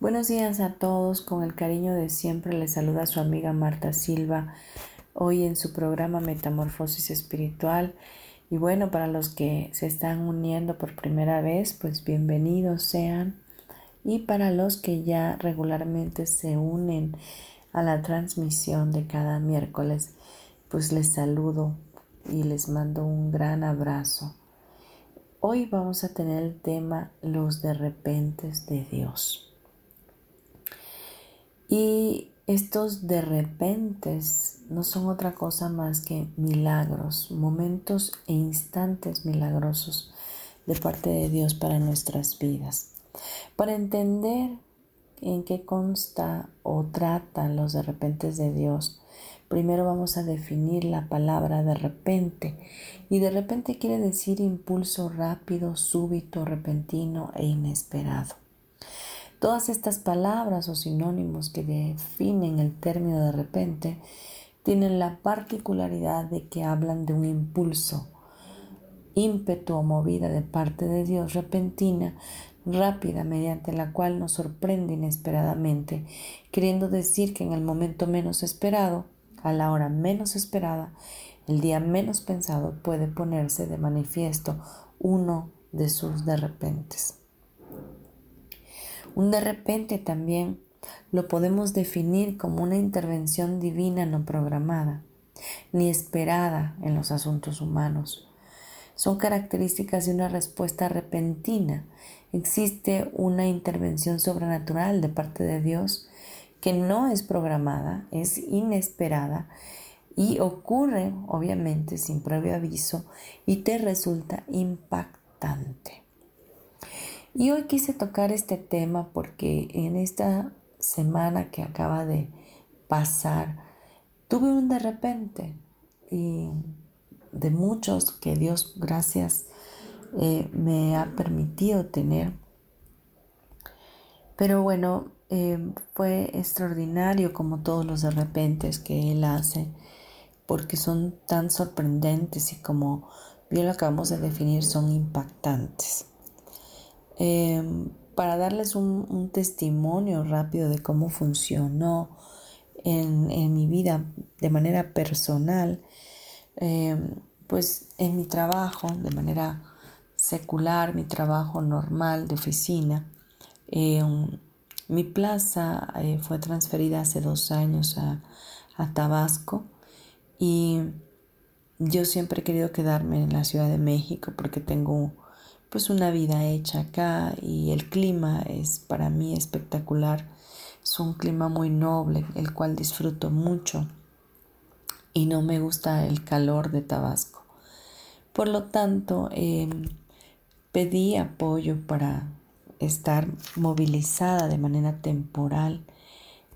Buenos días a todos, con el cariño de siempre les saluda su amiga Marta Silva, hoy en su programa Metamorfosis Espiritual. Y bueno, para los que se están uniendo por primera vez, pues bienvenidos sean. Y para los que ya regularmente se unen a la transmisión de cada miércoles, pues les saludo y les mando un gran abrazo. Hoy vamos a tener el tema los de repentes de Dios. Y estos de repente no son otra cosa más que milagros, momentos e instantes milagrosos de parte de Dios para nuestras vidas. Para entender en qué consta o tratan los de repente de Dios, primero vamos a definir la palabra de repente. Y de repente quiere decir impulso rápido, súbito, repentino e inesperado. Todas estas palabras o sinónimos que definen el término de repente tienen la particularidad de que hablan de un impulso, ímpetu o movida de parte de Dios repentina, rápida, mediante la cual nos sorprende inesperadamente, queriendo decir que en el momento menos esperado, a la hora menos esperada, el día menos pensado puede ponerse de manifiesto uno de sus de repentes. Un de repente también lo podemos definir como una intervención divina no programada, ni esperada en los asuntos humanos. Son características de una respuesta repentina. Existe una intervención sobrenatural de parte de Dios que no es programada, es inesperada y ocurre obviamente sin previo aviso y te resulta impactante. Y hoy quise tocar este tema porque en esta semana que acaba de pasar, tuve un de repente y de muchos que Dios, gracias, eh, me ha permitido tener. Pero bueno, eh, fue extraordinario como todos los de repente que Él hace, porque son tan sorprendentes y como bien lo acabamos de definir, son impactantes. Em, para darles un, testimonio rápido de cómo funcionó en, mi vida de manera personal, em, pues en mi trabajo, de manera secular, mi trabajo normal de oficina, em, mi plaza eh, fue transferida hace dos años a, a Tabasco y yo siempre he querido quedarme en la Ciudad de México porque tengo pues una vida hecha acá y el clima es para mí espectacular. Es un clima muy noble, el cual disfruto mucho y no me gusta el calor de Tabasco. Por lo tanto, em, pedí apoyo para estar movilizada de manera temporal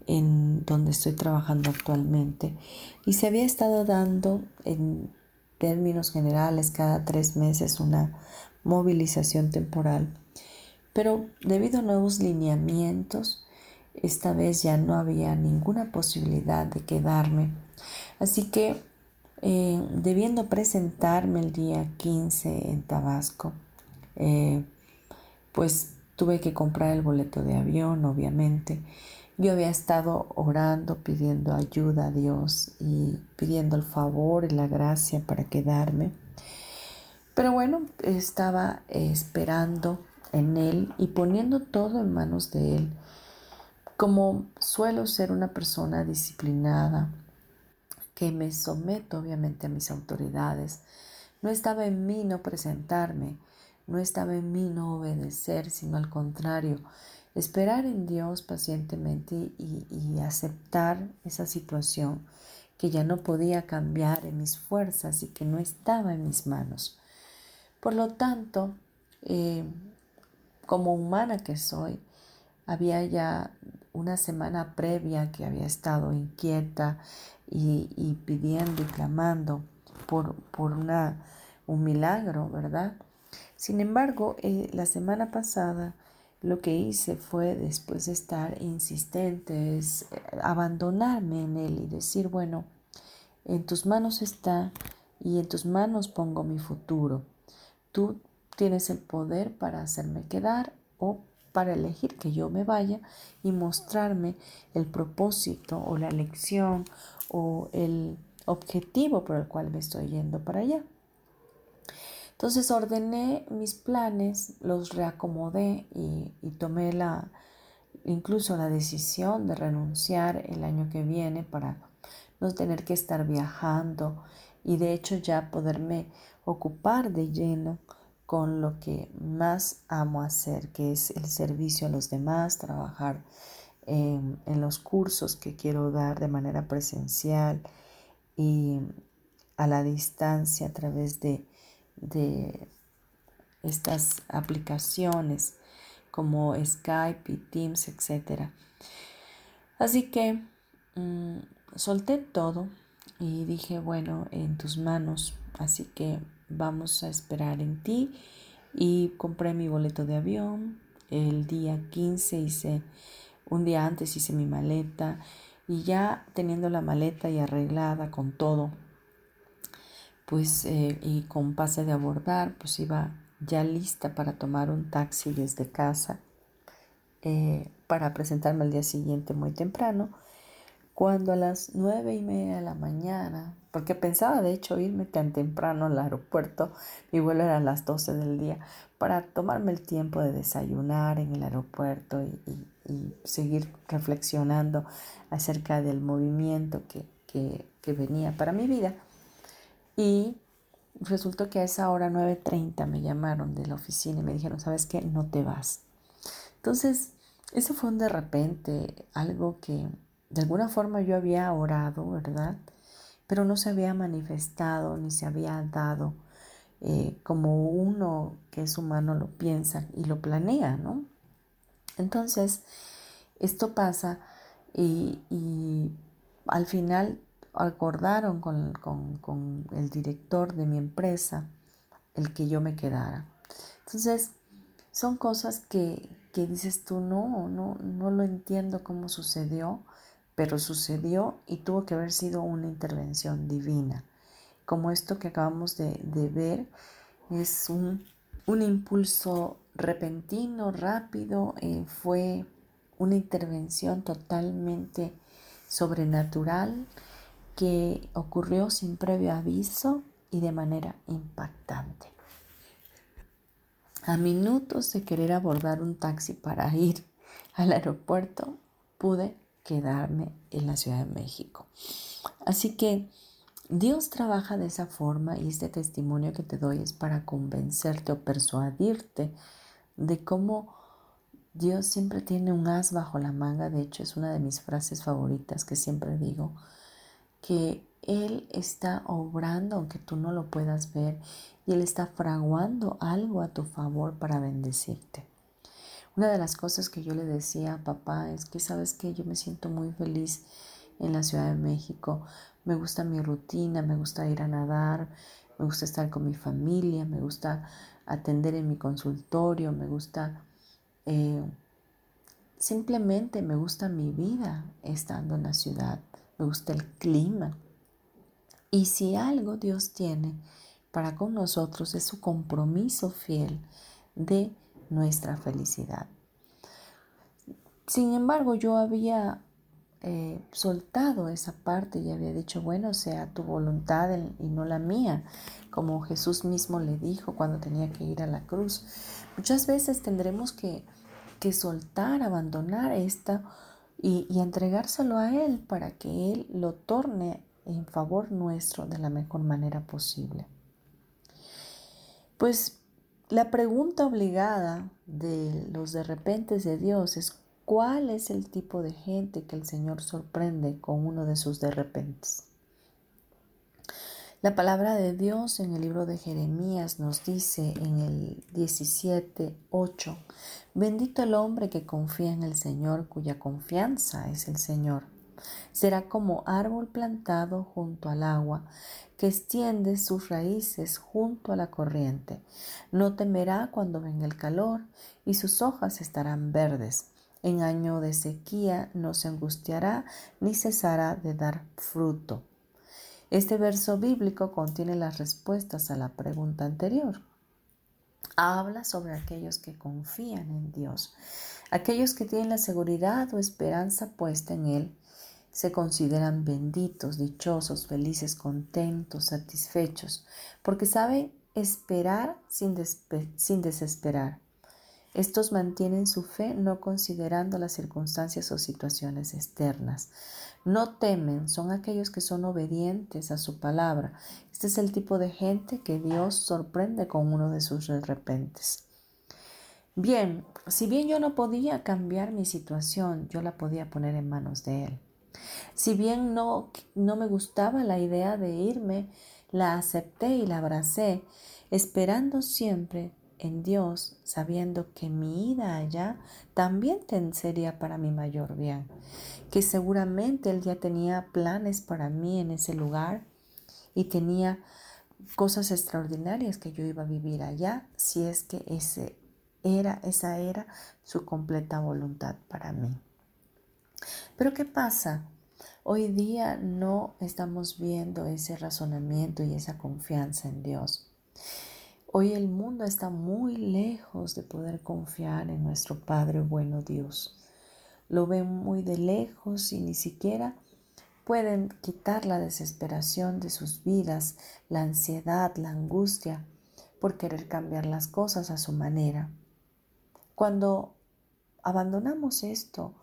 en donde estoy trabajando actualmente y se había estado dando en términos generales cada tres meses una movilización temporal. Pero debido a nuevos lineamientos, esta vez ya no había ninguna posibilidad de quedarme. Así que, eh, debiendo presentarme el día 15 en Tabasco, eh, pues tuve que comprar el boleto de avión, obviamente. Yo había estado orando, pidiendo ayuda a Dios y pidiendo el favor y la gracia para quedarme. Pero bueno, estaba esperando en Él y poniendo todo en manos de Él. Como suelo ser una persona disciplinada, que me someto obviamente a mis autoridades, no estaba en mí no presentarme, no estaba en mí no obedecer, sino al contrario, esperar en Dios pacientemente y, aceptar esa situación que ya no podía cambiar en mis fuerzas y que no estaba en mis manos. Por lo tanto, eh, como humana que soy, había ya una semana previa que había estado inquieta y, pidiendo y clamando por, por una, un milagro, ¿verdad? Sin embargo, eh, la semana pasada lo que hice fue, después de estar insistente, eh, abandonarme en Él y decir, bueno, en tus manos está y en tus manos pongo mi futuro. Tú tienes el poder para hacerme quedar o para elegir que yo me vaya y mostrarme el propósito o la lección o el objetivo por el cual me estoy yendo para allá. Entonces ordené mis planes, los reacomodé y, y, tomé la, incluso la decisión de renunciar el año que viene para no tener que estar viajando y de hecho ya poderme ocupar de lleno con lo que más amo hacer, que es el servicio a los demás, trabajar en, los cursos que quiero dar de manera presencial y a la distancia a través de, estas aplicaciones como Skype y Teams, etc. Así que mm, solté todo y dije, bueno, en tus manos, así que vamos a esperar en ti y compré mi boleto de avión. El día 15 hice, un día antes hice mi maleta y ya teniendo la maleta y arreglada con todo, pues eh, y con pase de abordar, pues iba ya lista para tomar un taxi desde casa eh, para presentarme al día siguiente muy temprano cuando a las nueve y media de la mañana, porque pensaba de hecho irme tan temprano al aeropuerto, mi vuelo era a las 12 del día, para tomarme el tiempo de desayunar en el aeropuerto y, seguir reflexionando acerca del movimiento que, que, venía para mi vida. Y resultó que a esa hora 9.30 me llamaron de la oficina y me dijeron, ¿sabes qué? No te vas. Entonces, eso fue un de repente, algo que de alguna forma yo había orado, ¿verdad? Pero no se había manifestado ni se había dado eh, como uno que es humano lo piensa y lo planea, ¿no? Entonces, esto pasa y, al final acordaron con, con, el director de mi empresa el que yo me quedara. Entonces, son cosas que, que dices tú, no, no, no lo entiendo cómo sucedió, pero sucedió y tuvo que haber sido una intervención divina. Como esto que acabamos de, ver, es un, impulso repentino, rápido, eh, fue una intervención totalmente sobrenatural que ocurrió sin previo aviso y de manera impactante. A minutos de querer abordar un taxi para ir al aeropuerto, pude quedarme en la Ciudad de México. Así que Dios trabaja de esa forma y este testimonio que te doy es para convencerte o persuadirte de cómo Dios siempre tiene un as bajo la manga. De hecho, es una de mis frases favoritas que siempre digo, que Él está obrando aunque tú no lo puedas ver y Él está fraguando algo a tu favor para bendecirte. Una de las cosas que yo le decía a papá es que, sabes que yo me siento muy feliz en la Ciudad de México. Me gusta mi rutina, me gusta ir a nadar, me gusta estar con mi familia, me gusta atender en mi consultorio, me gusta... Eh, simplemente me gusta mi vida estando en la ciudad, me gusta el clima. Y si algo Dios tiene para con nosotros es su compromiso fiel de nuestra felicidad. Sin embargo, yo había eh, soltado esa parte y había dicho, bueno, sea tu voluntad y no la mía, como Jesús mismo le dijo cuando tenía que ir a la cruz. Muchas veces tendremos que, soltar, abandonar esta y, y entregárselo a Él para que Él lo torne en favor nuestro de la mejor manera posible. Pues la pregunta obligada de los de repente de Dios es cuál es el tipo de gente que el Señor sorprende con uno de sus de repente. La palabra de Dios en el libro de Jeremías nos dice en el 17:8, bendito el hombre que confía en el Señor, cuya confianza es el Señor. Será como árbol plantado junto al agua, que extiende sus raíces junto a la corriente. No temerá cuando venga el calor, y sus hojas estarán verdes. En año de sequía no se angustiará ni cesará de dar fruto. Este verso bíblico contiene las respuestas a la pregunta anterior. Habla sobre aquellos que confían en Dios, aquellos que tienen la seguridad o esperanza puesta en Él se consideran benditos, dichosos, felices, contentos, satisfechos, porque saben esperar sin, desesperar. Estos mantienen su fe no considerando las circunstancias o situaciones externas. No temen, son aquellos que son obedientes a su palabra. Este es el tipo de gente que Dios sorprende con uno de sus repentes. Bien, si bien yo no podía cambiar mi situación, yo la podía poner en manos de Él. Si bien no, no me gustaba la idea de irme, la acepté y la abracé, esperando siempre en Dios, sabiendo que mi ida allá también sería para mi mayor bien, que seguramente Él ya tenía planes para mí en ese lugar y tenía cosas extraordinarias que yo iba a vivir allá, si es que ese era, esa era su completa voluntad para mí. Pero ¿qué pasa? Hoy día no estamos viendo ese razonamiento y esa confianza en Dios. Hoy el mundo está muy lejos de poder confiar en nuestro Padre bueno Dios. Lo ven muy de lejos y ni siquiera pueden quitar la desesperación de sus vidas, la ansiedad, la angustia por querer cambiar las cosas a su manera. Cuando abandonamos esto,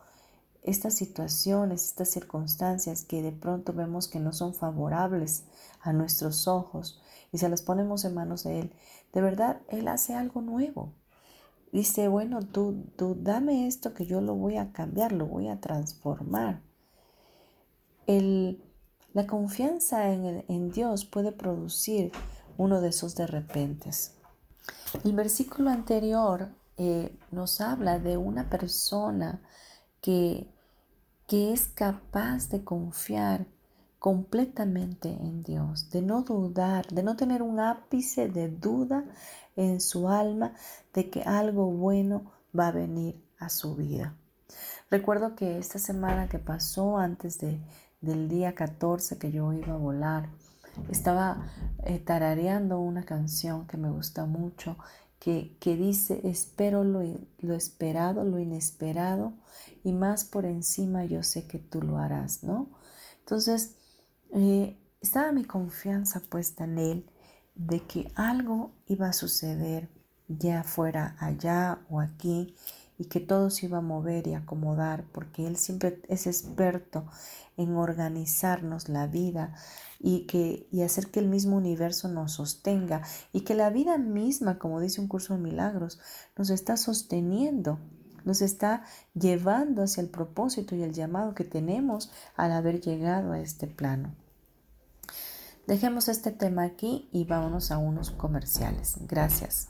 estas situaciones, estas circunstancias que de pronto vemos que no son favorables a nuestros ojos y se las ponemos en manos de Él, de verdad Él hace algo nuevo. Dice, bueno, tú, tú dame esto que yo lo voy a cambiar, lo voy a transformar. El, la confianza en, en Dios puede producir uno de esos de repentes. El versículo anterior eh, nos habla de una persona que, que es capaz de confiar completamente en Dios, de no dudar, de no tener un ápice de duda en su alma de que algo bueno va a venir a su vida. Recuerdo que esta semana que pasó antes de, del día 14 que yo iba a volar, estaba eh, tarareando una canción que me gusta mucho que, dice, espero lo, lo, esperado, lo inesperado, y más por encima yo sé que tú lo harás, ¿no? Entonces, eh, estaba mi confianza puesta en Él de que algo iba a suceder, ya fuera allá o aquí, y que todo se iba a mover y acomodar, porque Él siempre es experto en organizarnos la vida y, que, y hacer que el mismo universo nos sostenga y que la vida misma, como dice un curso de milagros, nos está sosteniendo, nos está llevando hacia el propósito y el llamado que tenemos al haber llegado a este plano. Dejemos este tema aquí y vámonos a unos comerciales. Gracias.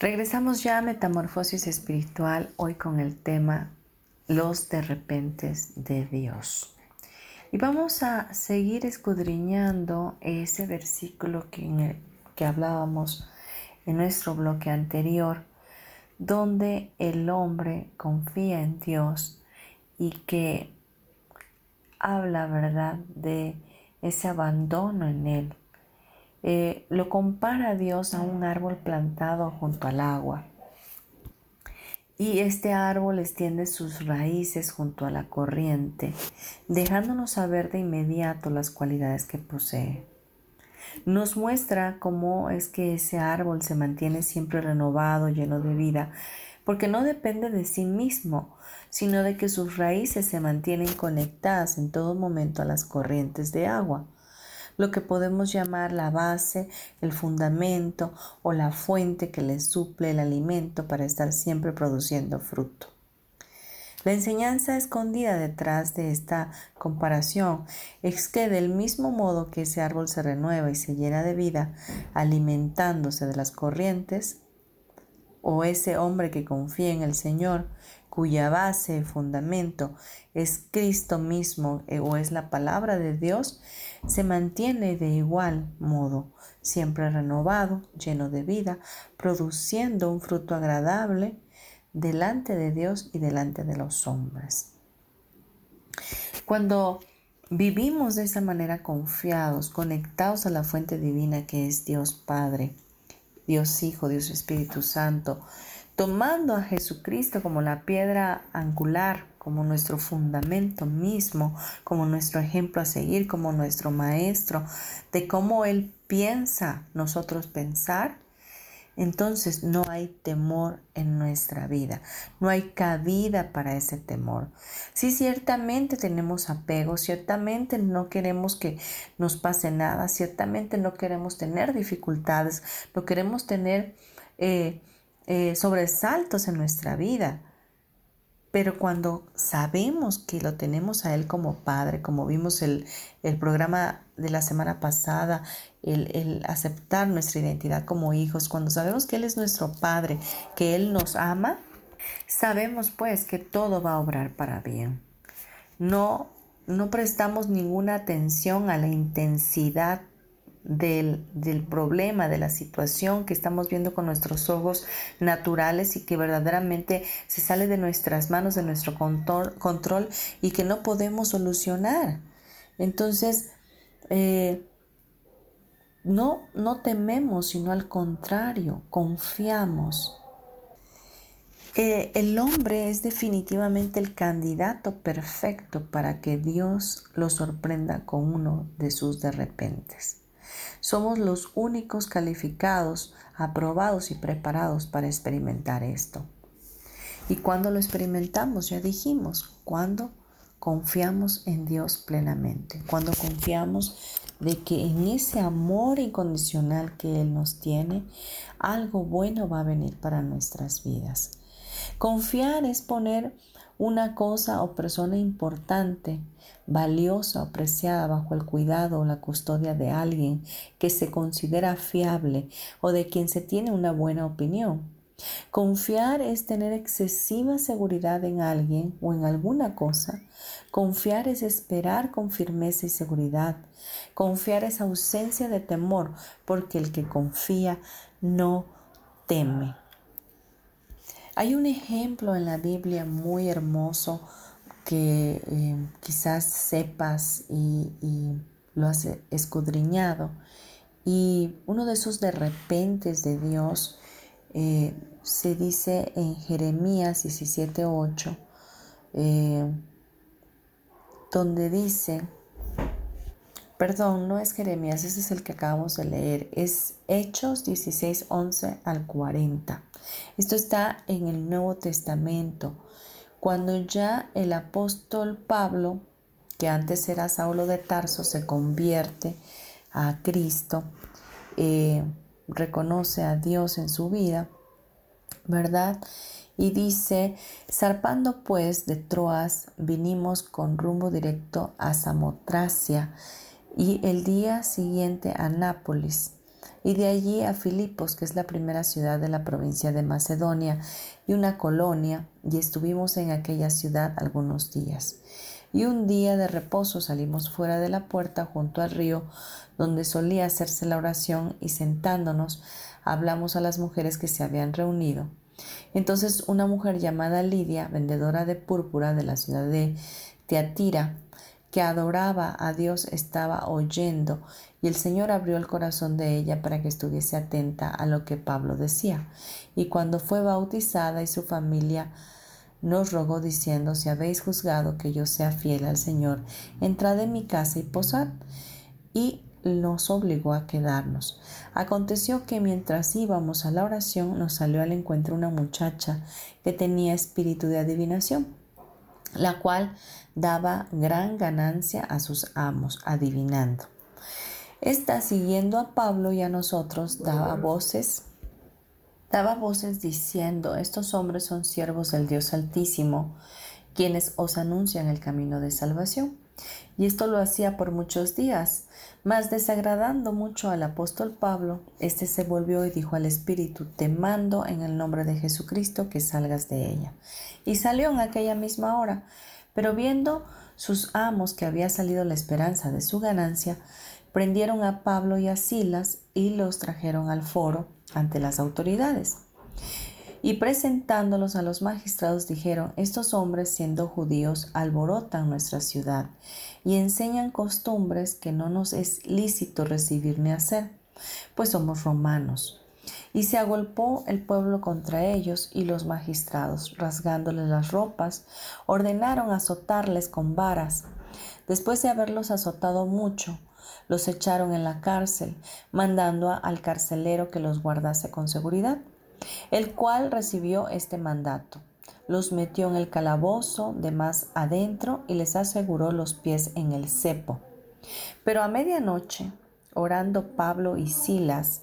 Regresamos ya a Metamorfosis Espiritual, hoy con el tema Los de repentes de Dios. Y vamos a seguir escudriñando ese versículo que, que hablábamos en nuestro bloque anterior, donde el hombre confía en Dios y que habla, ¿verdad?, de ese abandono en Él eh, lo compara Dios a un árbol plantado junto al agua. Y este árbol extiende sus raíces junto a la corriente, dejándonos saber de inmediato las cualidades que posee. Nos muestra cómo es que ese árbol se mantiene siempre renovado, lleno de vida, porque no depende de sí mismo, sino de que sus raíces se mantienen conectadas en todo momento a las corrientes de agua lo que podemos llamar la base, el fundamento o la fuente que le suple el alimento para estar siempre produciendo fruto. La enseñanza escondida detrás de esta comparación es que del mismo modo que ese árbol se renueva y se llena de vida, alimentándose de las corrientes, o ese hombre que confía en el Señor, cuya base, fundamento es Cristo mismo eh, o es la palabra de Dios, se mantiene de igual modo, siempre renovado, lleno de vida, produciendo un fruto agradable delante de Dios y delante de los hombres. Cuando vivimos de esa manera confiados, conectados a la fuente divina que es Dios Padre, Dios Hijo, Dios Espíritu Santo, tomando a Jesucristo como la piedra angular como nuestro fundamento mismo, como nuestro ejemplo a seguir, como nuestro maestro, de cómo Él piensa nosotros pensar, entonces no hay temor en nuestra vida, no hay cabida para ese temor. Sí, ciertamente tenemos apego, ciertamente no queremos que nos pase nada, ciertamente no queremos tener dificultades, no queremos tener eh, eh, sobresaltos en nuestra vida. Pero cuando sabemos que lo tenemos a Él como Padre, como vimos el, el programa de la semana pasada, el, el, aceptar nuestra identidad como hijos, cuando sabemos que Él es nuestro Padre, que Él nos ama, sabemos pues que todo va a obrar para bien. No, no prestamos ninguna atención a la intensidad del, problema, de la situación que estamos viendo con nuestros ojos naturales y que verdaderamente se sale de nuestras manos, de nuestro control, y que no podemos solucionar. Entonces, eh, no, no tememos, sino al contrario, confiamos. Eh, el hombre es definitivamente el candidato perfecto para que Dios lo sorprenda con uno de sus de repentes. Somos los únicos calificados, aprobados y preparados para experimentar esto. Y cuando lo experimentamos, ya dijimos, cuando confiamos en Dios plenamente, cuando confiamos de que en ese amor incondicional que Él nos tiene, algo bueno va a venir para nuestras vidas. Confiar es poner una cosa o persona importante, valiosa o bajo el cuidado o la custodia de alguien que se considera fiable o de quien se tiene una buena opinión. Confiar es tener excesiva seguridad en alguien o en alguna cosa. Confiar es esperar con firmeza y seguridad. Confiar es ausencia de temor, porque el que confía no teme. Hay un ejemplo en la Biblia muy hermoso que eh, quizás sepas y, lo has escudriñado. Y uno de esos de repentes de Dios eh, se dice en Jeremías 17:8, eh, donde dice, perdón, no es Jeremías, ese es el que acabamos de leer, es Hechos 16:11 al 40. Esto está en el Nuevo Testamento, cuando ya el apóstol Pablo, que antes era Saulo de Tarso, se convierte a Cristo, eh, reconoce a Dios en su vida, ¿verdad? Y dice, zarpando pues de Troas, vinimos con rumbo directo a Samotracia y el día siguiente a Nápoles y de allí a Filipos, que es la primera ciudad de la provincia de Macedonia y una colonia, y estuvimos en aquella ciudad algunos días. Y un día de reposo salimos fuera de la puerta junto al río donde solía hacerse la oración y sentándonos hablamos a las mujeres que se habían reunido. Entonces una mujer llamada Lidia, vendedora de púrpura de la ciudad de Teatira, que adoraba a Dios, estaba oyendo y el Señor abrió el corazón de ella para que estuviese atenta a lo que Pablo decía. Y cuando fue bautizada y su familia nos rogó diciendo, si habéis juzgado que yo sea fiel al Señor, entrad en mi casa y posad. Y nos obligó a quedarnos. Aconteció que mientras íbamos a la oración nos salió al encuentro una muchacha que tenía espíritu de adivinación, la cual daba gran ganancia a sus amos, adivinando. Esta, siguiendo a Pablo y a nosotros, daba voces, daba voces diciendo, estos hombres son siervos del Dios Altísimo, quienes os anuncian el camino de salvación. Y esto lo hacía por muchos días, mas desagradando mucho al apóstol Pablo, éste se volvió y dijo al Espíritu, te mando en el nombre de Jesucristo que salgas de ella. Y salió en aquella misma hora, pero viendo sus amos que había salido la esperanza de su ganancia, prendieron a Pablo y a Silas y los trajeron al foro ante las autoridades. Y presentándolos a los magistrados dijeron, estos hombres siendo judíos alborotan nuestra ciudad y enseñan costumbres que no nos es lícito recibir ni hacer, pues somos romanos. Y se agolpó el pueblo contra ellos y los magistrados, rasgándoles las ropas, ordenaron azotarles con varas. Después de haberlos azotado mucho, los echaron en la cárcel, mandando al carcelero que los guardase con seguridad, el cual recibió este mandato. Los metió en el calabozo de más adentro y les aseguró los pies en el cepo. Pero a medianoche, orando Pablo y Silas,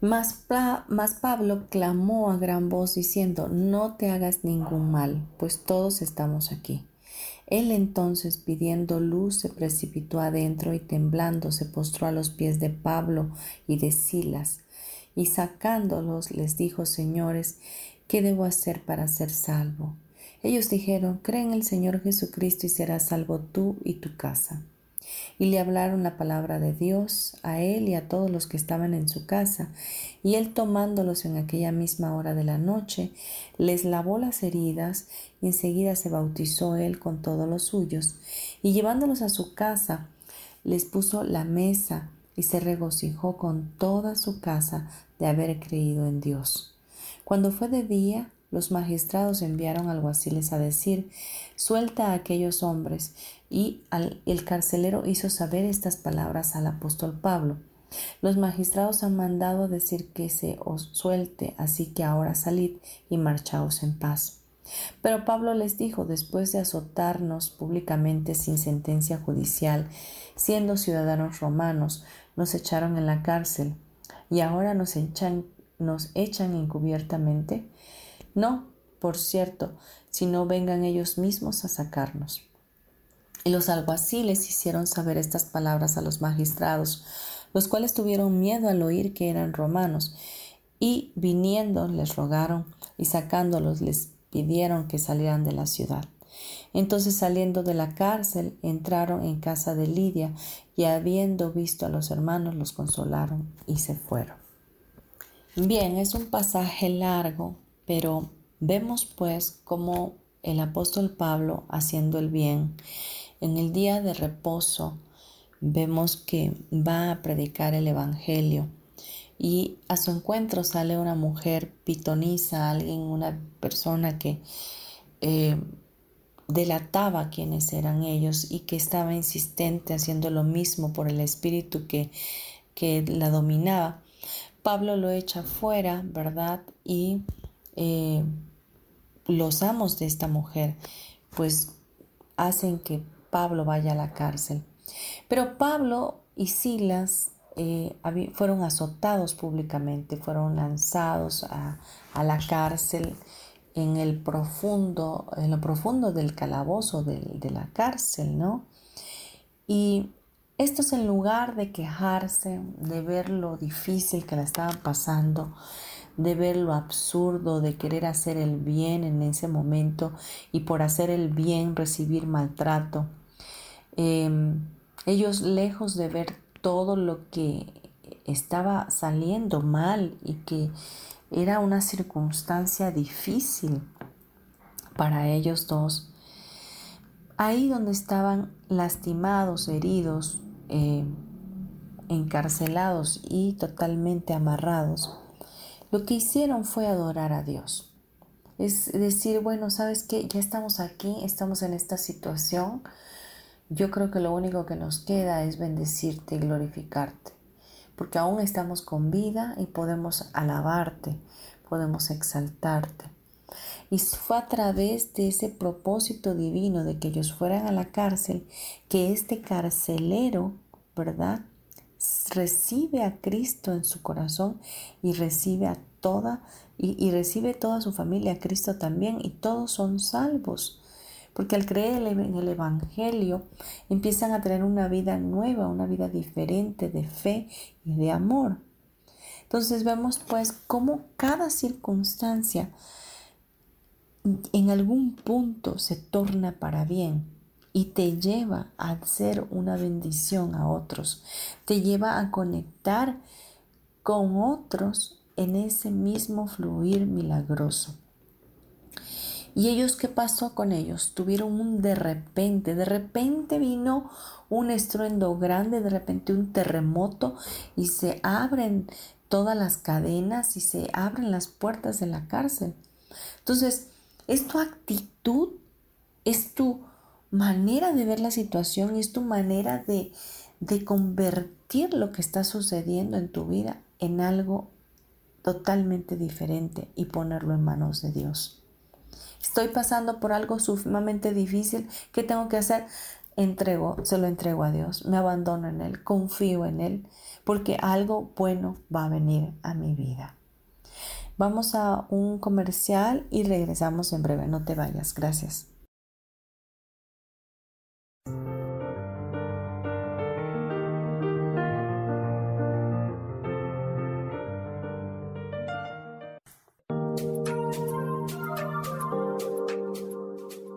Mas, Pablo clamó a gran voz diciendo, no te hagas ningún mal, pues todos estamos aquí. Él entonces, pidiendo luz, se precipitó adentro y temblando se postró a los pies de Pablo y de Silas, y sacándolos les dijo, Señores, ¿qué debo hacer para ser salvo? Ellos dijeron, Cree en el Señor Jesucristo y serás salvo tú y tu casa y le hablaron la palabra de Dios a él y a todos los que estaban en su casa, y él tomándolos en aquella misma hora de la noche, les lavó las heridas, y enseguida se bautizó él con todos los suyos, y llevándolos a su casa, les puso la mesa, y se regocijó con toda su casa de haber creído en Dios. Cuando fue de día, los magistrados enviaron alguaciles a decir, suelta a aquellos hombres, y el carcelero hizo saber estas palabras al apóstol Pablo. Los magistrados han mandado decir que se os suelte, así que ahora salid y marchaos en paz. Pero Pablo les dijo, después de azotarnos públicamente sin sentencia judicial, siendo ciudadanos romanos, nos echaron en la cárcel y ahora nos echan, nos echan encubiertamente. No, por cierto, si no vengan ellos mismos a sacarnos. Y los alguaciles hicieron saber estas palabras a los magistrados, los cuales tuvieron miedo al oír que eran romanos, y viniendo les rogaron y sacándolos les pidieron que salieran de la ciudad. Entonces saliendo de la cárcel entraron en casa de Lidia y habiendo visto a los hermanos los consolaron y se fueron. Bien, es un pasaje largo, pero vemos pues cómo el apóstol Pablo haciendo el bien en el día de reposo vemos que va a predicar el Evangelio y a su encuentro sale una mujer pitoniza, alguien, una persona que eh, delataba quiénes eran ellos y que estaba insistente haciendo lo mismo por el espíritu que, que la dominaba. Pablo lo echa fuera, ¿verdad? Y eh, los amos de esta mujer pues hacen que Pablo vaya a la cárcel. Pero Pablo y Silas eh, fueron azotados públicamente, fueron lanzados a, la cárcel en el profundo, en lo profundo del calabozo de, la cárcel, ¿no? Y estos en lugar de quejarse, de ver lo difícil que la estaban pasando, de ver lo absurdo de querer hacer el bien en ese momento y por hacer el bien recibir maltrato, Em, ellos lejos de ver todo lo que estaba saliendo mal y que era una circunstancia difícil para ellos dos, ahí donde estaban lastimados, heridos, eh, encarcelados y totalmente amarrados, lo que hicieron fue adorar a Dios. Es decir, bueno, sabes que ya estamos aquí, estamos en esta situación, yo creo que lo único que nos queda es bendecirte y glorificarte, porque aún estamos con vida y podemos alabarte, podemos exaltarte. Y fue a través de ese propósito divino de que ellos fueran a la cárcel que este carcelero, ¿verdad? Recibe a Cristo en su corazón y recibe a toda y, recibe toda su familia a Cristo también y todos son salvos porque al creer en el Evangelio empiezan a tener una vida nueva, una vida diferente de fe y de amor. Entonces vemos pues cómo cada circunstancia en algún punto se torna para bien y te lleva a ser una bendición a otros, te lleva a conectar con otros en ese mismo fluir milagroso. ¿Y ellos qué pasó con ellos? Tuvieron un de repente, de repente vino un estruendo grande, de repente un terremoto y se abren todas las cadenas y se abren las puertas de la cárcel. Entonces, es tu actitud, es tu manera de ver la situación, es tu manera de, de convertir lo que está sucediendo en tu vida en algo totalmente diferente y ponerlo en manos de Dios. Estoy pasando por algo sumamente difícil. ¿Qué tengo que hacer? Entrego, se lo entrego a Dios, me abandono en Él, confío en Él, porque algo bueno va a venir a mi vida. Vamos a un comercial y regresamos en breve. No te vayas. Gracias.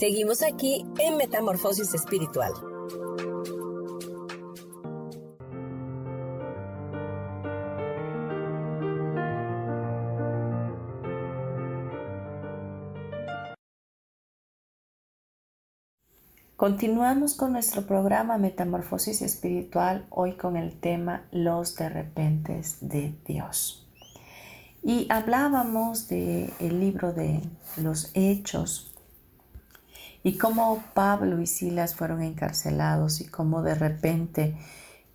Seguimos aquí en Metamorfosis Espiritual. Continuamos con nuestro programa Metamorfosis Espiritual, hoy con el tema Los de repentes de Dios. Y hablábamos del el libro de los Hechos y cómo Pablo y Silas fueron encarcelados y cómo de repente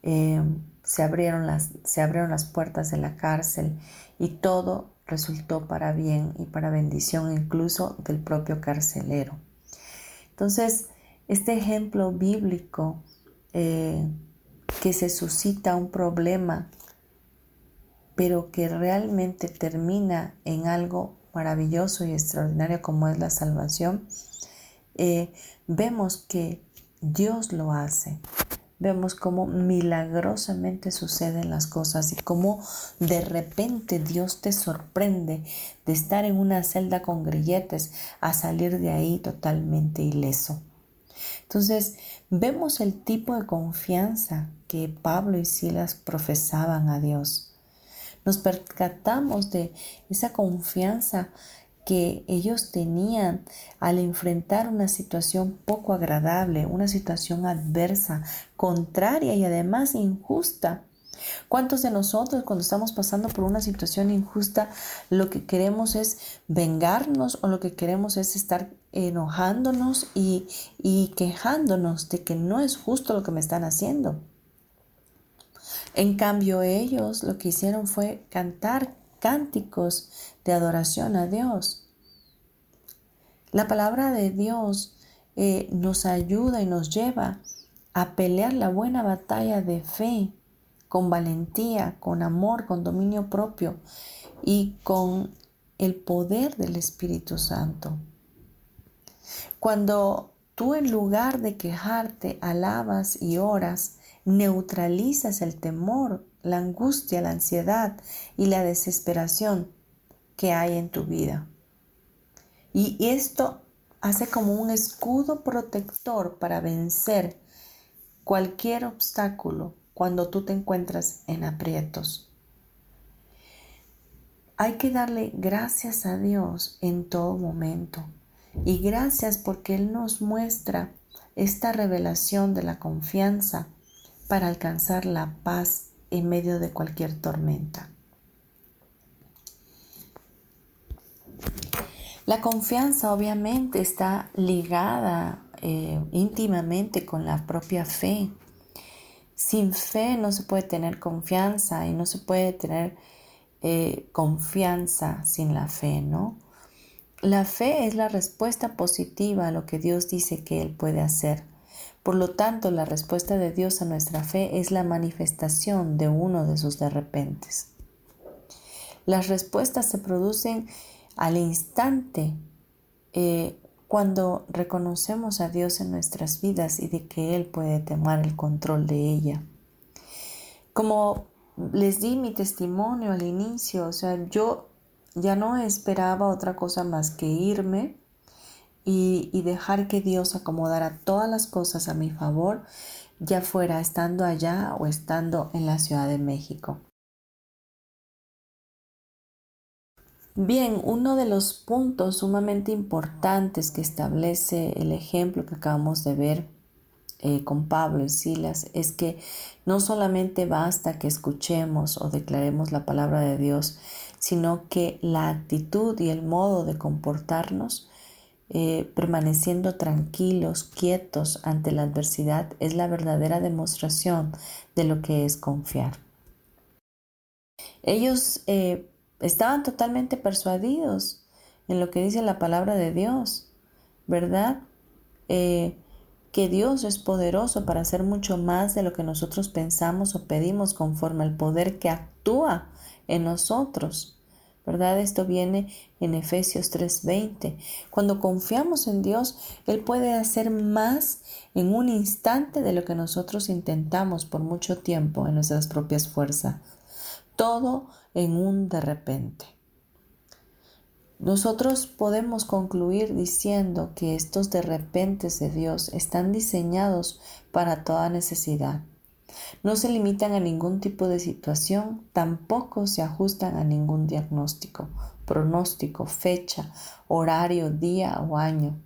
eh, se, abrieron las, se abrieron las puertas de la cárcel y todo resultó para bien y para bendición incluso del propio carcelero. Entonces, este ejemplo bíblico eh, que se suscita un problema, pero que realmente termina en algo maravilloso y extraordinario como es la salvación, eh, vemos que Dios lo hace. Vemos cómo milagrosamente suceden las cosas y cómo de repente Dios te sorprende de estar en una celda con grilletes a salir de ahí totalmente ileso. Entonces, vemos el tipo de confianza que Pablo y Silas profesaban a Dios. Nos percatamos de esa confianza que ellos tenían al enfrentar una situación poco agradable, una situación adversa, contraria y además injusta. ¿Cuántos de nosotros cuando estamos pasando por una situación injusta lo que queremos es vengarnos o lo que queremos es estar enojándonos y, y quejándonos de que no es justo lo que me están haciendo? En cambio ellos lo que hicieron fue cantar cánticos de adoración a Dios. La palabra de Dios eh, nos ayuda y nos lleva a pelear la buena batalla de fe con valentía, con amor, con dominio propio y con el poder del Espíritu Santo. Cuando tú en lugar de quejarte, alabas y oras, neutralizas el temor, la angustia, la ansiedad y la desesperación que hay en tu vida. Y esto hace como un escudo protector para vencer cualquier obstáculo cuando tú te encuentras en aprietos. Hay que darle gracias a Dios en todo momento. Y gracias porque Él nos muestra esta revelación de la confianza para alcanzar la paz en medio de cualquier tormenta. La confianza obviamente está ligada eh, íntimamente con la propia fe. Sin fe no se puede tener confianza y no se puede tener eh, confianza sin la fe, ¿no? La fe es la respuesta positiva a lo que Dios dice que Él puede hacer. Por lo tanto, la respuesta de Dios a nuestra fe es la manifestación de uno de sus de repentes. Las respuestas se producen al instante eh, cuando reconocemos a Dios en nuestras vidas y de que Él puede tomar el control de ella. Como les di mi testimonio al inicio, o sea, yo ya no esperaba otra cosa más que irme y, dejar que Dios acomodara todas las cosas a mi favor, ya fuera estando allá o estando en la Ciudad de México. Bien, uno de los puntos sumamente importantes que establece el ejemplo que acabamos de ver eh, con Pablo y Silas es que no solamente basta que escuchemos o declaremos la palabra de Dios, sino que la actitud y el modo de comportarnos eh, permaneciendo tranquilos, quietos ante la adversidad, es la verdadera demostración de lo que es confiar. Ellos eh, estaban totalmente persuadidos en lo que dice la palabra de Dios, ¿verdad? Eh, que Dios es poderoso para hacer mucho más de lo que nosotros pensamos o pedimos conforme al poder que actúa en nosotros. ¿Verdad? Esto viene en Efesios 3:20. Cuando confiamos en Dios, Él puede hacer más en un instante de lo que nosotros intentamos por mucho tiempo en nuestras propias fuerzas. Todo en un de repente. Nosotros podemos concluir diciendo que estos de repente de Dios están diseñados para toda necesidad. No se limitan a ningún tipo de situación, tampoco se ajustan a ningún diagnóstico, pronóstico, fecha, horario, día o año.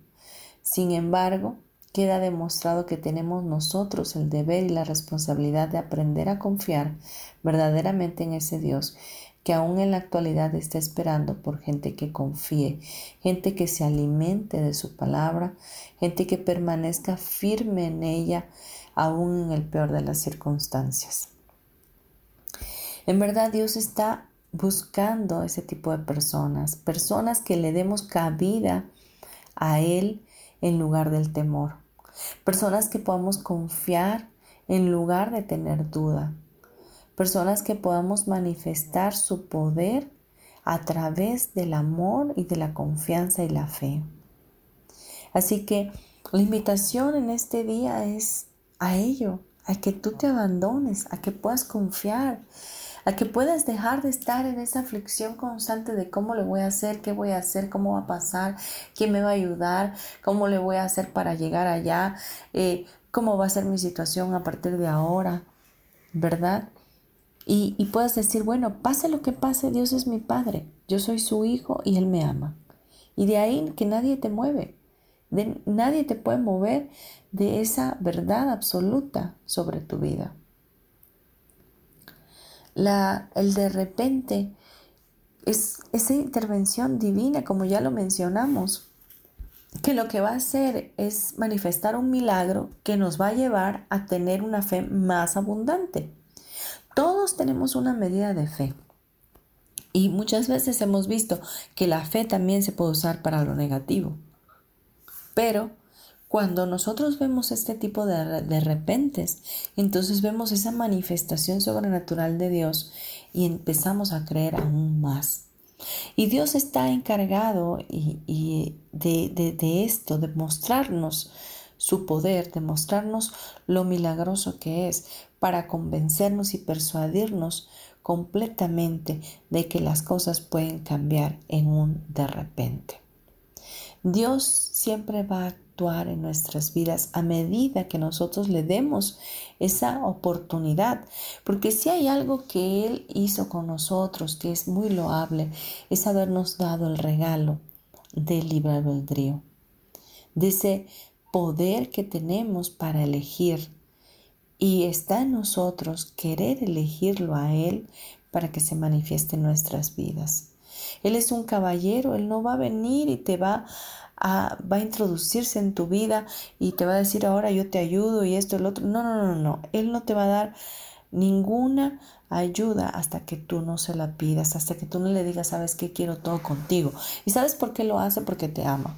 Sin embargo, queda demostrado que tenemos nosotros el deber y la responsabilidad de aprender a confiar verdaderamente en ese Dios que aún en la actualidad está esperando por gente que confíe, gente que se alimente de su palabra, gente que permanezca firme en ella aún en el peor de las circunstancias. En verdad Dios está buscando ese tipo de personas, personas que le demos cabida a Él en lugar del temor, personas que podamos confiar en lugar de tener duda, personas que podamos manifestar su poder a través del amor y de la confianza y la fe. Así que la invitación en este día es a ello, a que tú te abandones, a que puedas confiar, a que puedas dejar de estar en esa aflicción constante de cómo le voy a hacer, qué voy a hacer, cómo va a pasar, quién me va a ayudar, cómo le voy a hacer para llegar allá, eh, cómo va a ser mi situación a partir de ahora, ¿verdad? Y, puedas decir, bueno, pase lo que pase, Dios es mi Padre, yo soy su Hijo y Él me ama. Y de ahí que nadie te mueve, de, nadie te puede mover de esa verdad absoluta sobre tu vida. La, el de repente es esa intervención divina, como ya lo mencionamos, que lo que va a hacer es manifestar un milagro que nos va a llevar a tener una fe más abundante. Todos tenemos una medida de fe. Y muchas veces hemos visto que la fe también se puede usar para lo negativo. Pero cuando nosotros vemos este tipo de, de repentes, entonces vemos esa manifestación sobrenatural de Dios y empezamos a creer aún más. Y Dios está encargado y, de, de, de, esto, de mostrarnos su poder, de mostrarnos lo milagroso que es, para convencernos y persuadirnos completamente de que las cosas pueden cambiar en un de repente. Dios siempre va a actuar en nuestras vidas a medida que nosotros le demos esa oportunidad, porque si hay algo que Él hizo con nosotros que es muy loable, es habernos dado el regalo del libre albedrío, de ese poder que tenemos para elegir y está en nosotros querer elegirlo a Él para que se manifieste en nuestras vidas. Él es un caballero, Él no va a venir y te va a, va a introducirse en tu vida y te va a decir ahora yo te ayudo y esto lo otro. No, no, no, no. Él no te va a dar ninguna ayuda hasta que tú no se la pidas, hasta que tú no le digas, sabes que quiero todo contigo. ¿Y sabes por qué lo hace? Porque te ama.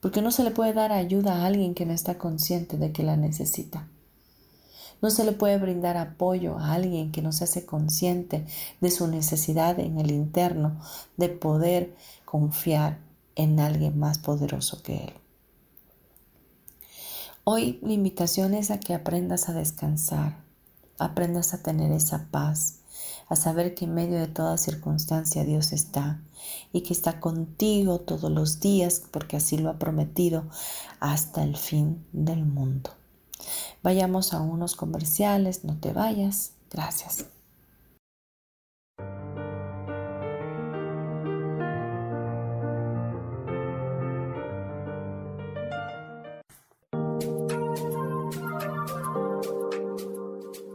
Porque no se le puede dar ayuda a alguien que no está consciente de que la necesita. No se le puede brindar apoyo a alguien que no se hace consciente de su necesidad en el interno de poder confiar en alguien más poderoso que él. Hoy mi invitación es a que aprendas a descansar, aprendas a tener esa paz, a saber que en medio de toda circunstancia Dios está y que está contigo todos los días porque así lo ha prometido hasta el fin del mundo. Vayamos a unos comerciales, no te vayas. Gracias.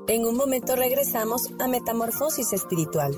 En un momento regresamos a Metamorfosis Espiritual.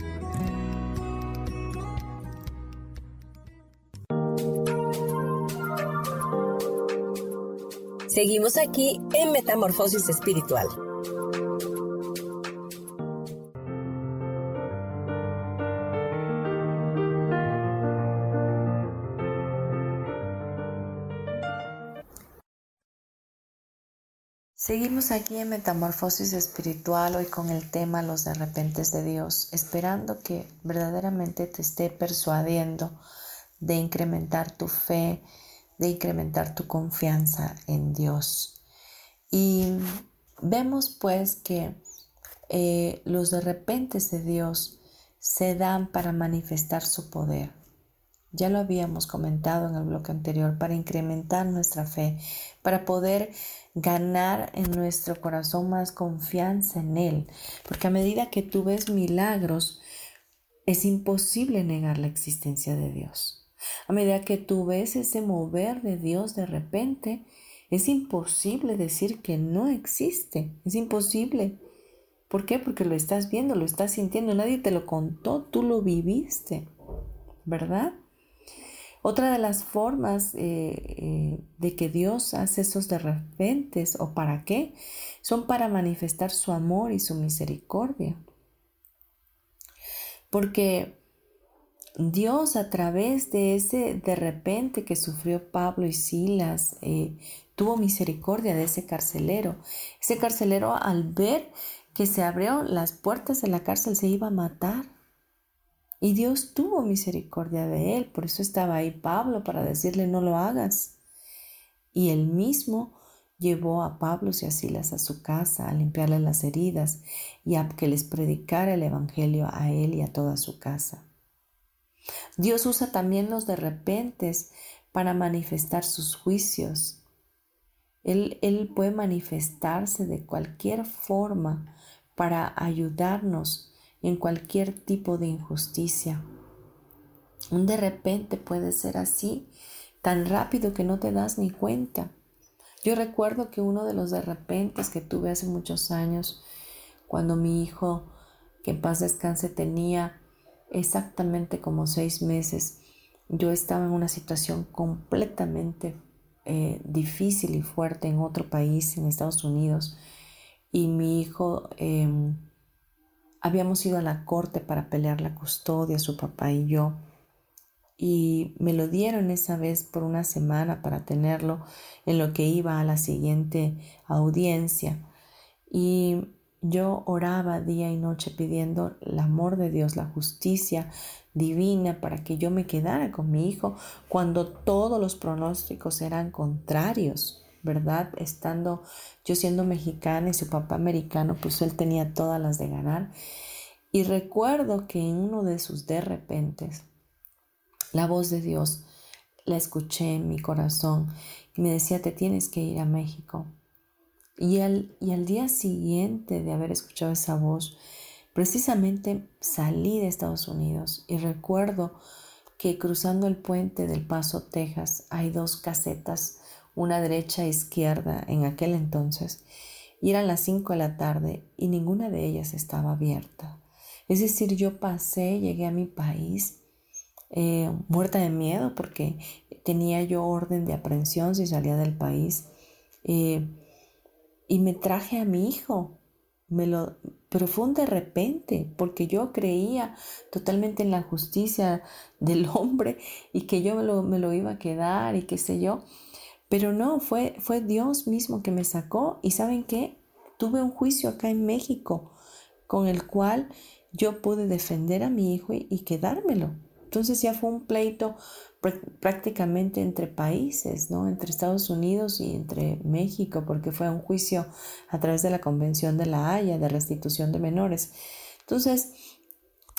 Seguimos aquí en Metamorfosis Espiritual. Seguimos aquí en Metamorfosis Espiritual hoy con el tema Los de repentes de Dios, esperando que verdaderamente te esté persuadiendo de incrementar tu fe, de incrementar tu confianza en Dios. Y vemos pues que eh, los de repente de Dios se dan para manifestar su poder. Ya lo habíamos comentado en el bloque anterior, para incrementar nuestra fe, para poder ganar en nuestro corazón más confianza en Él. Porque a medida que tú ves milagros, es imposible negar la existencia de Dios. A medida que tú ves ese mover de Dios de repente, es imposible decir que no existe. Es imposible. ¿Por qué? Porque lo estás viendo, lo estás sintiendo. Nadie te lo contó, tú lo viviste. ¿Verdad? Otra de las formas eh, eh, de que Dios hace esos de repente o para qué son para manifestar su amor y su misericordia. Porque Dios a través de ese de repente que sufrió Pablo y Silas, eh, tuvo misericordia de ese carcelero. Ese carcelero al ver que se abrieron las puertas de la cárcel se iba a matar. Y Dios tuvo misericordia de él, por eso estaba ahí Pablo para decirle no lo hagas. Y él mismo llevó a Pablo y a Silas a su casa a limpiarle las heridas y a que les predicara el Evangelio a él y a toda su casa. Dios usa también los de repentes para manifestar sus juicios. Él, puede manifestarse de cualquier forma para ayudarnos en cualquier tipo de injusticia. Un de repente puede ser así, tan rápido que no te das ni cuenta. Yo recuerdo que uno de los de repentes que tuve hace muchos años, cuando mi hijo, que en paz descanse, tenía exactamente como seis meses, yo estaba en una situación completamente eh, difícil y fuerte en otro país, en Estados Unidos, y mi hijo, em, habíamos ido a la corte para pelear la custodia, su papá y yo, y me lo dieron esa vez por una semana para tenerlo en lo que iba a la siguiente audiencia. Y yo oraba día y noche pidiendo el amor de Dios, la justicia divina para que yo me quedara con mi hijo cuando todos los pronósticos eran contrarios, ¿verdad? Estando yo siendo mexicana y su papá americano, pues él tenía todas las de ganar. Y recuerdo que en uno de sus de repentes, la voz de Dios la escuché en mi corazón y me decía, te tienes que ir a México y al, y al día siguiente de haber escuchado esa voz, precisamente salí de Estados Unidos y recuerdo que cruzando el puente del Paso, Texas, hay dos casetas, una derecha e izquierda en aquel entonces, y eran las 5 de la tarde y ninguna de ellas estaba abierta. Es decir, yo pasé, llegué a mi país eh, muerta de miedo porque tenía yo orden de aprehensión si salía del país. Eh, y me traje a mi hijo. Me lo, pero fue un de repente, porque yo creía totalmente en la justicia del hombre y que yo me lo, me lo iba a quedar y qué sé yo. Pero no, fue, fue Dios mismo que me sacó y ¿saben qué? Tuve un juicio acá en México con el cual yo pude defender a mi hijo y, y quedármelo. Entonces ya fue un pleito prácticamente entre países, ¿no? Entre Estados Unidos y entre México, porque fue un juicio a través de la Convención de la Haya de restitución de menores. Entonces,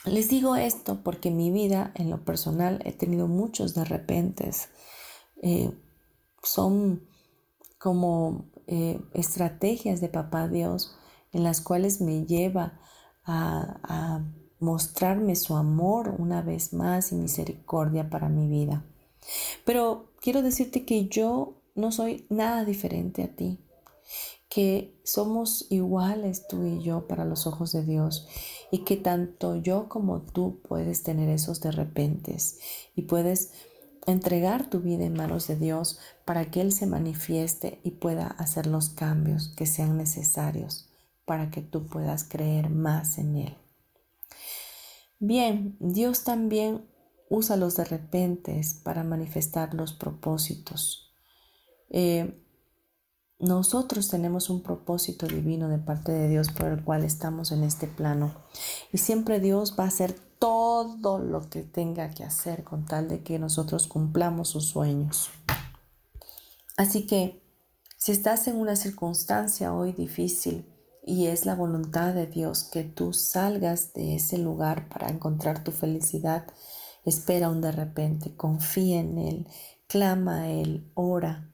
les digo esto porque en mi vida, en lo personal, he tenido muchos de repentes. Eh, son como eh, estrategias de Papá Dios en las cuales me lleva a, mostrarme su amor una vez más y misericordia para mi vida. Pero quiero decirte que yo no soy nada diferente a ti, que somos iguales tú y yo para los ojos de Dios y que tanto yo como tú puedes tener esos de repentes y puedes entregar tu vida en manos de Dios para que Él se manifieste y pueda hacer los cambios que sean necesarios para que tú puedas creer más en Él. Bien, Dios también usa los de repentes para manifestar los propósitos. Eh, nosotros tenemos un propósito divino de parte de Dios por el cual estamos en este plano. Y siempre Dios va a hacer todo lo que tenga que hacer con tal de que nosotros cumplamos sus sueños. Así que si estás en una circunstancia hoy difícil y es la voluntad de Dios que tú salgas de ese lugar para encontrar tu felicidad, espera un de repente, confía en Él, clama a Él, ora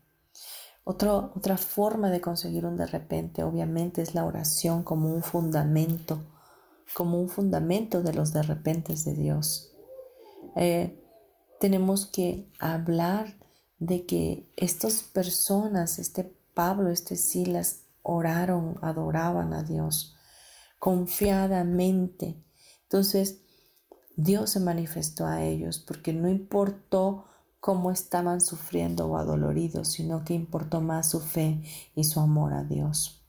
otra forma de conseguir un de repente, obviamente, es la oración como un fundamento, como un fundamento de los de repentes de Dios. Eh, tenemos que hablar de que estas personas, este Pablo, este Silas, oraron, adoraban a Dios confiadamente. Entonces, Dios se manifestó a ellos porque no importó cómo estaban sufriendo o adoloridos, sino que importó más su fe y su amor a Dios.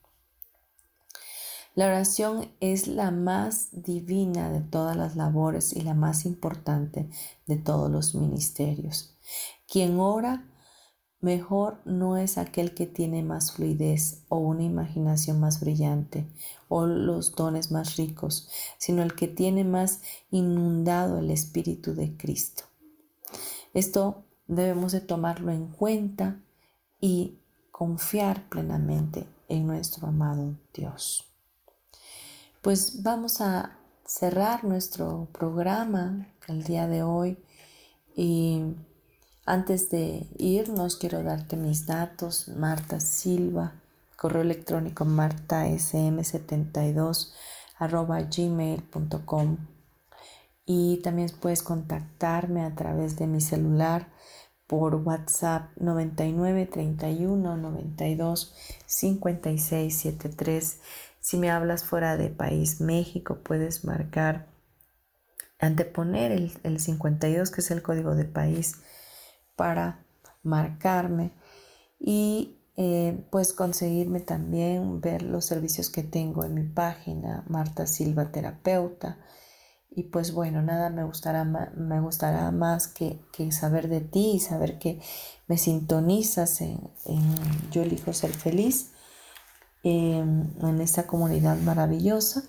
La oración es la más divina de todas las labores y la más importante de todos los ministerios. Quien ora mejor no es aquel que tiene más fluidez o una imaginación más brillante o los dones más ricos, sino el que tiene más inundado el Espíritu de Cristo. Esto debemos de tomarlo en cuenta y confiar plenamente en nuestro amado Dios. Pues vamos a cerrar nuestro programa el día de hoy y antes de irnos quiero darte mis datos, Marta Silva, correo electrónico martasm72 arroba gmail.com y también puedes contactarme a través de mi celular por WhatsApp 99 31 92 56 73. Si me hablas fuera de país México, puedes marcar, anteponer el, el 52, que es el código de país, para marcarme y eh, puedes conseguirme también ver los servicios que tengo en mi página, Marta Silva Terapeuta y pues bueno, nada me gustará, me gustará más que, saber de ti y saber que me sintonizas en, Yo elijo ser feliz, en, en esta comunidad maravillosa,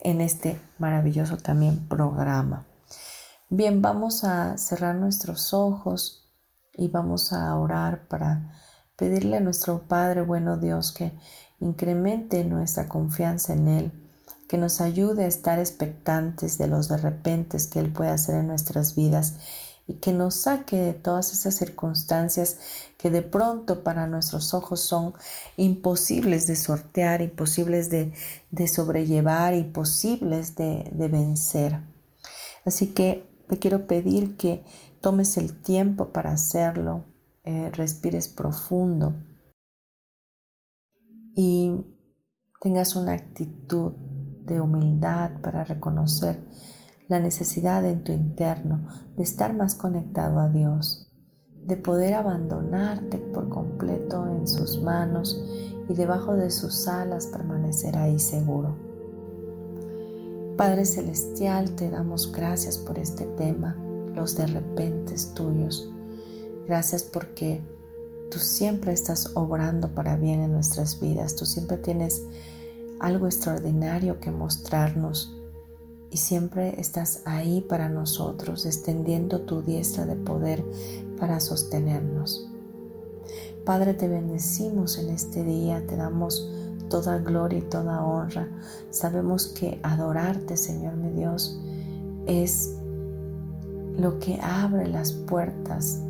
en este maravilloso también programa. Bien, vamos a cerrar nuestros ojos y vamos a orar para pedirle a nuestro Padre bueno Dios que incremente nuestra confianza en Él que nos ayude a estar expectantes de los de repentes que Él puede hacer en nuestras vidas y que nos saque de todas esas circunstancias que de pronto para nuestros ojos son imposibles de sortear, imposibles de, sobrellevar, imposibles de, de vencer. Así que te quiero pedir que tomes el tiempo para hacerlo, eh, respires profundo y tengas una actitud de humildad para reconocer la necesidad en tu interno de estar más conectado a Dios, de poder abandonarte por completo en sus manos y debajo de sus alas permanecer ahí seguro. Padre Celestial, te damos gracias por este tema, los de repente tuyos. Gracias porque tú siempre estás obrando para bien en nuestras vidas, tú siempre tienes algo extraordinario que mostrarnos y siempre estás ahí para nosotros, extendiendo tu diestra de poder para sostenernos. Padre, te bendecimos en este día, te damos toda gloria y toda honra. Sabemos que adorarte, Señor mi Dios, es lo que abre las puertas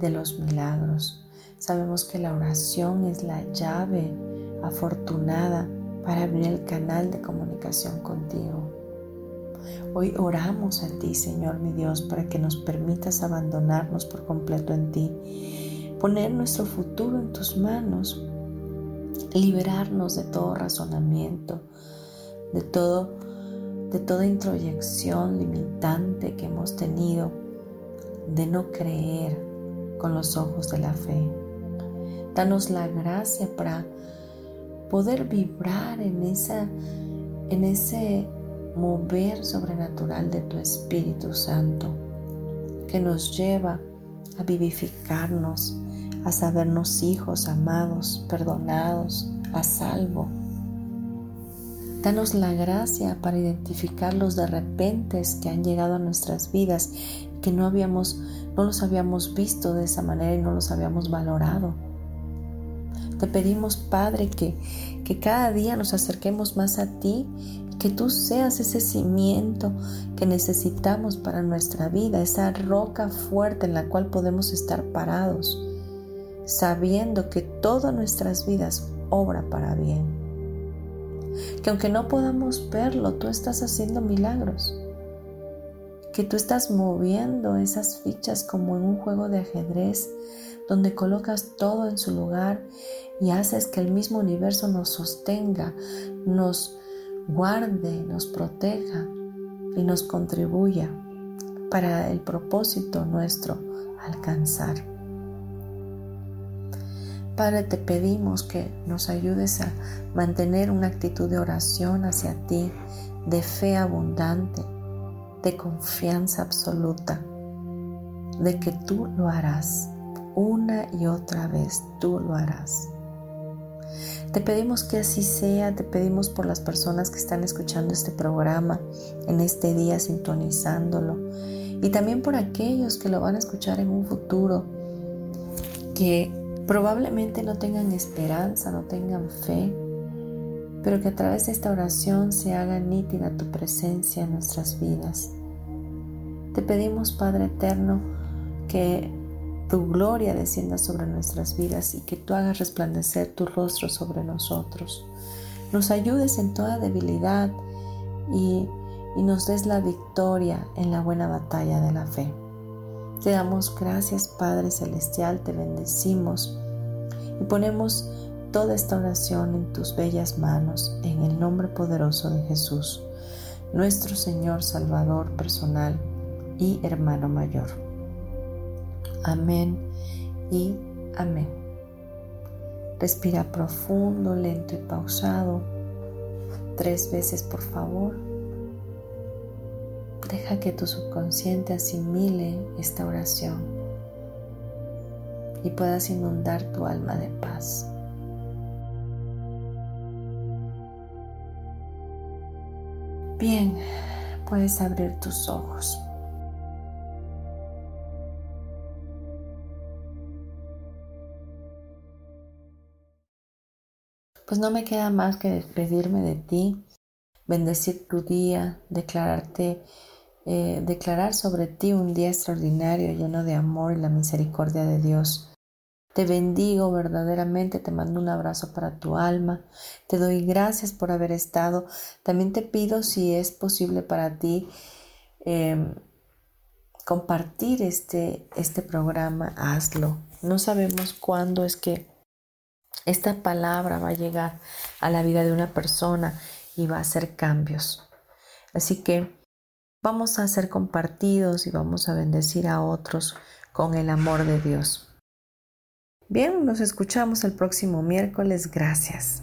de los milagros. Sabemos que la oración es la llave afortunada para abrir el canal de comunicación contigo. Hoy oramos a ti, Señor mi Dios, para que nos permitas abandonarnos por completo en ti, poner nuestro futuro en tus manos, liberarnos de todo razonamiento, de todo de toda introyección limitante que hemos tenido de no creer con los ojos de la fe. Danos la gracia para poder vibrar en, esa, en ese mover sobrenatural de tu Espíritu Santo que nos lleva a vivificarnos, a sabernos hijos amados, perdonados, a salvo. Danos la gracia para identificar los de repente que han llegado a nuestras vidas, que no habíamos, no los habíamos visto de esa manera y no los habíamos valorado. Te pedimos, Padre, que, que cada día nos acerquemos más a ti, que tú seas ese cimiento que necesitamos para nuestra vida, esa roca fuerte en la cual podemos estar parados, sabiendo que todas nuestras vidas obra para bien. Que aunque no podamos verlo, tú estás haciendo milagros. Que tú estás moviendo esas fichas como en un juego de ajedrez, donde colocas todo en su lugar y haces que el mismo universo nos sostenga, nos guarde, nos proteja y nos contribuya para el propósito nuestro alcanzar. Padre, te pedimos que nos ayudes a mantener una actitud de oración hacia ti, de fe abundante, de confianza absoluta, de que tú lo harás. Una y otra vez tú lo harás. Te pedimos que así sea, te pedimos por las personas que están escuchando este programa en este día sintonizándolo y también por aquellos que lo van a escuchar en un futuro, que probablemente no tengan esperanza, no tengan fe, pero que a través de esta oración se haga nítida tu presencia en nuestras vidas. Te pedimos, Padre Eterno, que tu gloria descienda sobre nuestras vidas y que tú hagas resplandecer tu rostro sobre nosotros. Nos ayudes en toda debilidad y, y nos des la victoria en la buena batalla de la fe. Te damos gracias Padre Celestial, te bendecimos y ponemos toda esta oración en tus bellas manos en el nombre poderoso de Jesús, nuestro Señor Salvador personal y hermano mayor. Amén y amén. Respira profundo, lento y pausado. Tres veces, por favor. Deja que tu subconsciente asimile esta oración y puedas inundar tu alma de paz. Bien, puedes abrir tus ojos. pues no me queda más que despedirme de ti, bendecir tu día, declararte, eh, declarar sobre ti un día extraordinario lleno de amor y la misericordia de Dios. Te bendigo verdaderamente, te mando un abrazo para tu alma, te doy gracias por haber estado. También te pido si es posible para ti em, compartir este, este programa, hazlo. No sabemos cuándo es que esta palabra va a llegar a la vida de una persona y va a hacer cambios. Así que vamos a ser compartidos y vamos a bendecir a otros con el amor de Dios. Bien, nos escuchamos el próximo miércoles. Gracias.